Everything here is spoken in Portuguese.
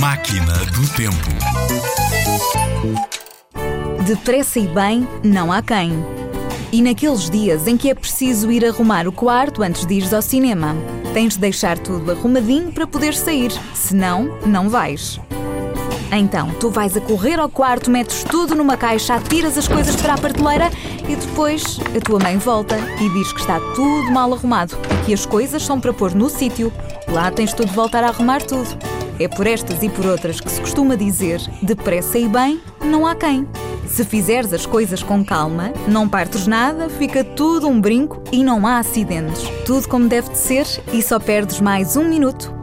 Máquina do Tempo. Depressa e bem, não há quem. E naqueles dias em que é preciso ir arrumar o quarto antes de ires ao cinema, tens de deixar tudo arrumadinho para poder sair, senão não vais. Então, tu vais a correr ao quarto, metes tudo numa caixa, atiras as coisas para a prateleira e depois a tua mãe volta e diz que está tudo mal arrumado e que as coisas são para pôr no sítio. Lá tens tu de voltar a arrumar tudo. É por estas e por outras que se costuma dizer: depressa e bem, não há quem. Se fizeres as coisas com calma, não partes nada, fica tudo um brinco e não há acidentes. Tudo como deve de ser e só perdes mais um minuto